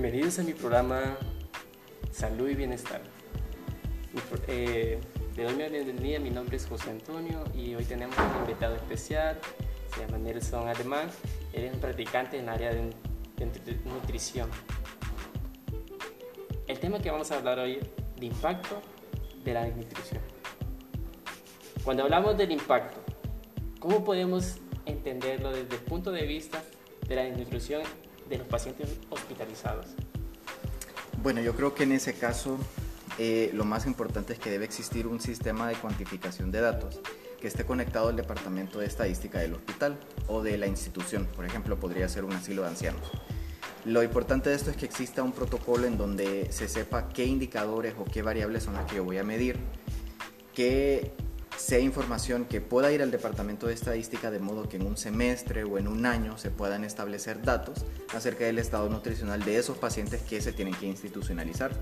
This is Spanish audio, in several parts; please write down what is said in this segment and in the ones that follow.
Bienvenidos a mi programa Salud y Bienestar. Eh, doy la bienvenida, mi nombre es José Antonio y hoy tenemos un invitado especial, se llama Nelson Alemán, él es un practicante en el área de, de nutrición. El tema que vamos a hablar hoy es el impacto de la desnutrición. Cuando hablamos del impacto, ¿cómo podemos entenderlo desde el punto de vista de la desnutrición de los pacientes hospitalizados? Bueno, yo creo que en ese caso eh, lo más importante es que debe existir un sistema de cuantificación de datos que esté conectado al departamento de estadística del hospital o de la institución. Por ejemplo, podría ser un asilo de ancianos. Lo importante de esto es que exista un protocolo en donde se sepa qué indicadores o qué variables son las que yo voy a medir, que sea información que pueda ir al departamento de estadística de modo que en un semestre o en un año se puedan establecer datos acerca del estado nutricional de esos pacientes que se tienen que institucionalizar.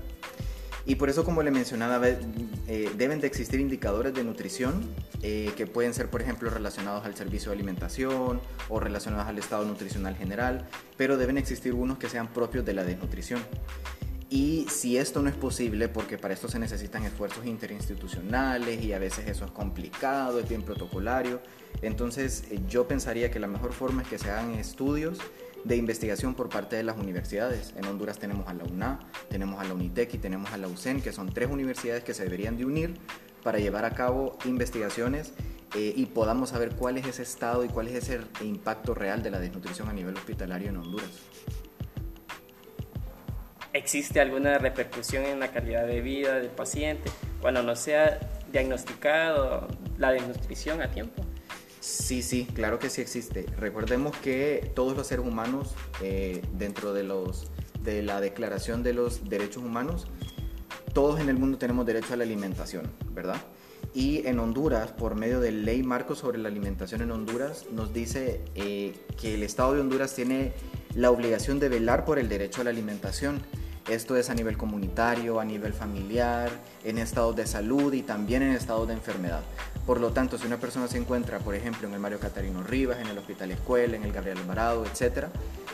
Y por eso, como le mencionaba, eh, deben de existir indicadores de nutrición eh, que pueden ser, por ejemplo, relacionados al servicio de alimentación o relacionados al estado nutricional general, pero deben existir unos que sean propios de la desnutrición. Y si esto no es posible, porque para esto se necesitan esfuerzos interinstitucionales y a veces eso es complicado, es bien protocolario, entonces eh, yo pensaría que la mejor forma es que se hagan estudios de investigación por parte de las universidades. En Honduras tenemos a la UNA, tenemos a la UNITEC y tenemos a la UCEN, que son tres universidades que se deberían de unir para llevar a cabo investigaciones eh, y podamos saber cuál es ese estado y cuál es ese impacto real de la desnutrición a nivel hospitalario en Honduras. ¿Existe alguna repercusión en la calidad de vida del paciente cuando no sea diagnosticado la desnutrición a tiempo? Sí, sí, claro que sí existe. Recordemos que todos los seres humanos, eh, dentro de, los, de la Declaración de los Derechos Humanos, todos en el mundo tenemos derecho a la alimentación, ¿verdad? Y en Honduras, por medio de ley marco sobre la alimentación en Honduras, nos dice eh, que el Estado de Honduras tiene la obligación de velar por el derecho a la alimentación. Esto es a nivel comunitario, a nivel familiar, en estado de salud y también en estado de enfermedad. Por lo tanto, si una persona se encuentra, por ejemplo, en el Mario Catarino Rivas, en el Hospital Escuela, en el Gabriel Alvarado, etc.,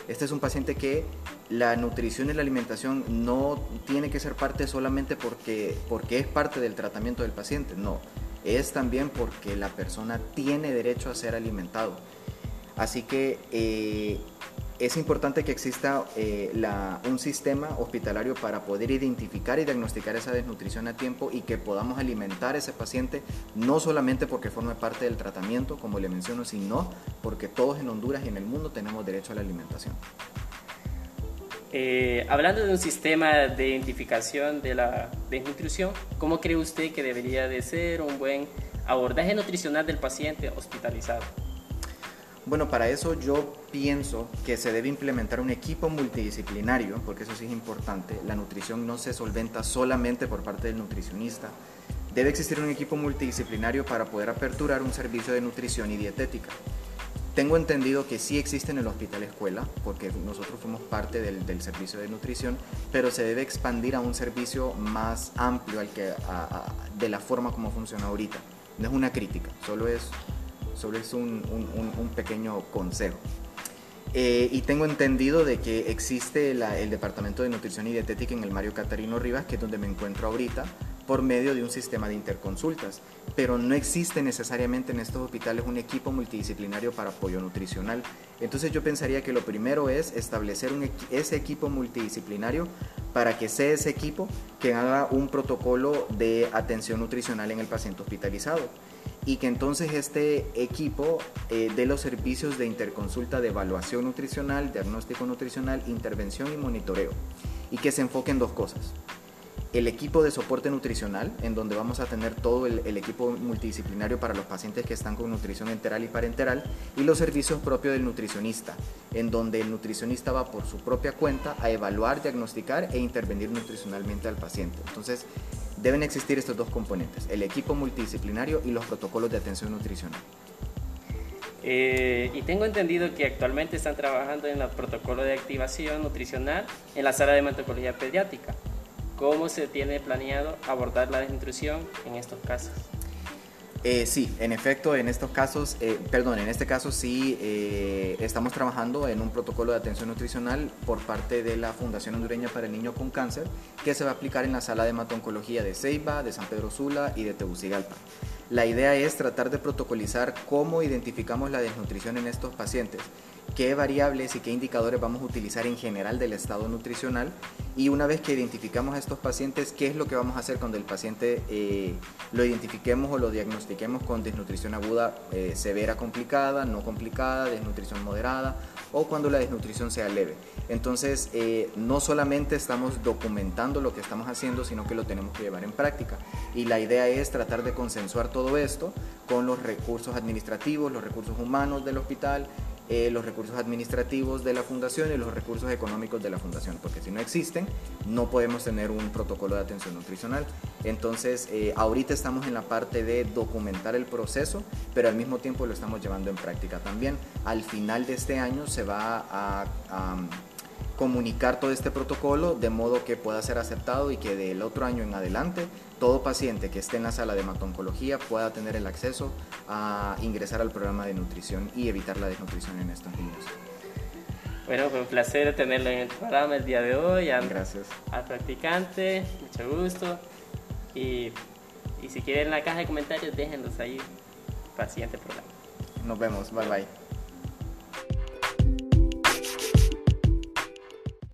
este es un paciente que la nutrición y la alimentación no tiene que ser parte solamente porque, porque es parte del tratamiento del paciente, no, es también porque la persona tiene derecho a ser alimentado. Así que eh, es importante que exista eh, un sistema hospitalario para poder identificar y diagnosticar esa desnutrición a tiempo y que podamos alimentar a ese paciente no solamente porque forme parte del tratamiento, como le menciono, sino porque todos en Honduras y en el mundo tenemos derecho a la alimentación. Eh, hablando de un sistema de identificación de la desnutrición, ¿cómo cree usted que debería de ser un buen abordaje nutricional del paciente hospitalizado? Bueno, para eso yo pienso que se debe implementar un equipo multidisciplinario, porque eso sí es importante. La nutrición no se solventa solamente por parte del nutricionista. Debe existir un equipo multidisciplinario para poder aperturar un servicio de nutrición y dietética. Tengo entendido que sí existe en el hospital escuela, porque nosotros fuimos parte del, servicio de nutrición, pero se debe expandir a un servicio más amplio al que, de la forma como funciona ahorita. No es una crítica, solo es solo es un, pequeño consejo. Eh, y tengo entendido de que existe el Departamento de Nutrición y Dietética en el Mario Catarino Rivas, que es donde me encuentro ahorita, por medio de un sistema de interconsultas. Pero no existe necesariamente en estos hospitales un equipo multidisciplinario para apoyo nutricional. Entonces yo pensaría que lo primero es establecer ese equipo multidisciplinario para que sea ese equipo que haga un protocolo de atención nutricional en el paciente hospitalizado y que entonces este equipo eh, dé los servicios de interconsulta de evaluación nutricional, diagnóstico nutricional, intervención y monitoreo y que se enfoque en dos cosas. El equipo de soporte nutricional, en donde vamos a tener todo el, el, equipo multidisciplinario para los pacientes que están con nutrición enteral y parenteral, y los servicios propios del nutricionista, en donde el nutricionista va por su propia cuenta a evaluar, diagnosticar e intervenir nutricionalmente al paciente. Entonces, Deben existir estos dos componentes, el equipo multidisciplinario y los protocolos de atención nutricional. Eh, y tengo entendido que actualmente están trabajando en el protocolo de activación nutricional en la sala de hematología pediátrica. ¿Cómo se tiene planeado abordar la desnutrición en estos casos? Eh, sí, en efecto, en estos casos, eh, perdón, en este caso sí eh, estamos trabajando en un protocolo de atención nutricional por parte de la Fundación Hondureña para el Niño con Cáncer que se va a aplicar en la sala de hematoncología de Ceiba, de San Pedro Sula y de Tegucigalpa. La idea es tratar de protocolizar cómo identificamos la desnutrición en estos pacientes qué variables y qué indicadores vamos a utilizar en general del estado nutricional y una vez que identificamos a estos pacientes, qué es lo que vamos a hacer cuando el paciente eh, lo identifiquemos o lo diagnostiquemos con desnutrición aguda eh, severa complicada, no complicada, desnutrición moderada o cuando la desnutrición sea leve. Entonces, eh, no solamente estamos documentando lo que estamos haciendo, sino que lo tenemos que llevar en práctica. Y la idea es tratar de consensuar todo esto con los recursos administrativos, los recursos humanos del hospital, eh, los recursos administrativos de la fundación y los recursos económicos de la fundación, porque si no existen, no podemos tener un protocolo de atención nutricional. Entonces, eh, ahorita estamos en la parte de documentar el proceso, pero al mismo tiempo lo estamos llevando en práctica también. Al final de este año se va a comunicar todo este protocolo de modo que pueda ser aceptado y que del otro año en adelante todo paciente que esté en la sala de hematoncología pueda tener el acceso a ingresar al programa de nutrición y evitar la desnutrición en estos niños. Bueno, fue un placer tenerlo en el programa el día de hoy. Gracias. Al practicante, mucho gusto. Y, y si quieren en la caja de comentarios, déjenlos ahí para el siguiente programa. Nos vemos, bye bye.